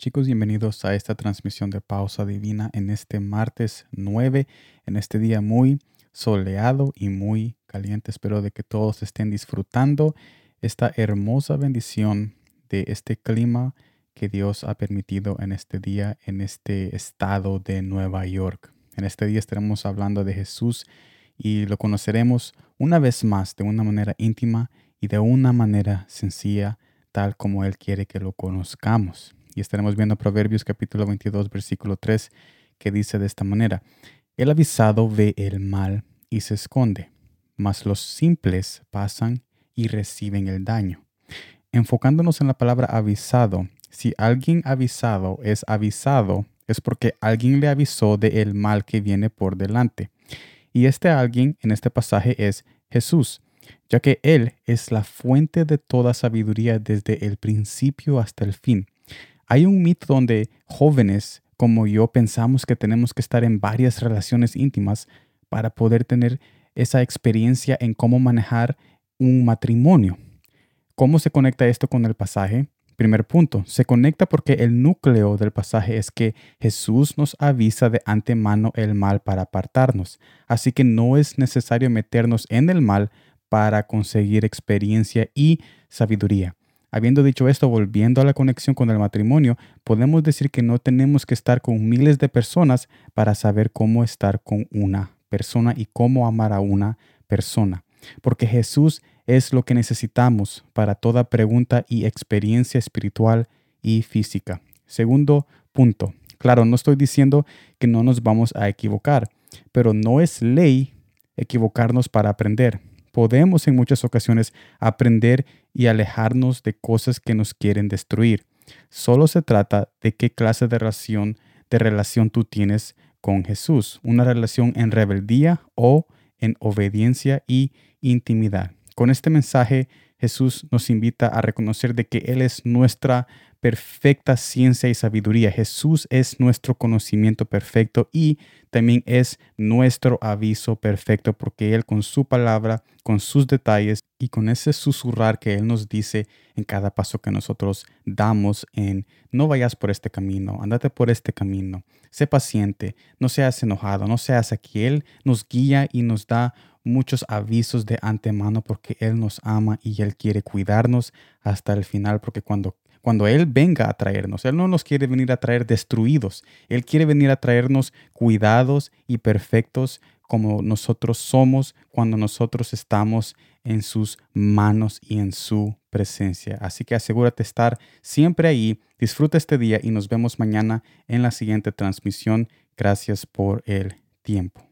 Chicos, bienvenidos a esta transmisión de Pausa Divina en este martes 9, en este día muy soleado y muy caliente. Espero de que todos estén disfrutando esta hermosa bendición de este clima que Dios ha permitido en este día en este estado de Nueva York. En este día estaremos hablando de Jesús y lo conoceremos una vez más de una manera íntima y de una manera sencilla, tal como Él quiere que lo conozcamos. Y estaremos viendo Proverbios capítulo 22, versículo 3, que dice de esta manera, El avisado ve el mal y se esconde, mas los simples pasan y reciben el daño. Enfocándonos en la palabra avisado, si alguien avisado es avisado, es porque alguien le avisó de el mal que viene por delante. Y este alguien en este pasaje es Jesús, ya que Él es la fuente de toda sabiduría desde el principio hasta el fin. Hay un mito donde jóvenes como yo pensamos que tenemos que estar en varias relaciones íntimas para poder tener esa experiencia en cómo manejar un matrimonio. ¿Cómo se conecta esto con el pasaje? Primer punto, se conecta porque el núcleo del pasaje es que Jesús nos avisa de antemano el mal para apartarnos. Así que no es necesario meternos en el mal para conseguir experiencia y sabiduría. Habiendo dicho esto, volviendo a la conexión con el matrimonio, podemos decir que no tenemos que estar con miles de personas para saber cómo estar con una persona y cómo amar a una persona. Porque Jesús es lo que necesitamos para toda pregunta y experiencia espiritual y física. Segundo punto. Claro, no estoy diciendo que no nos vamos a equivocar, pero no es ley equivocarnos para aprender podemos en muchas ocasiones aprender y alejarnos de cosas que nos quieren destruir. Solo se trata de qué clase de relación, de relación tú tienes con Jesús, una relación en rebeldía o en obediencia y intimidad. Con este mensaje Jesús nos invita a reconocer de que Él es nuestra perfecta ciencia y sabiduría. Jesús es nuestro conocimiento perfecto y también es nuestro aviso perfecto porque Él con su palabra, con sus detalles y con ese susurrar que Él nos dice en cada paso que nosotros damos en no vayas por este camino, andate por este camino, sé paciente, no seas enojado, no seas aquí. Él nos guía y nos da muchos avisos de antemano porque Él nos ama y Él quiere cuidarnos hasta el final porque cuando cuando Él venga a traernos. Él no nos quiere venir a traer destruidos. Él quiere venir a traernos cuidados y perfectos como nosotros somos cuando nosotros estamos en sus manos y en su presencia. Así que asegúrate estar siempre ahí. Disfruta este día y nos vemos mañana en la siguiente transmisión. Gracias por el tiempo.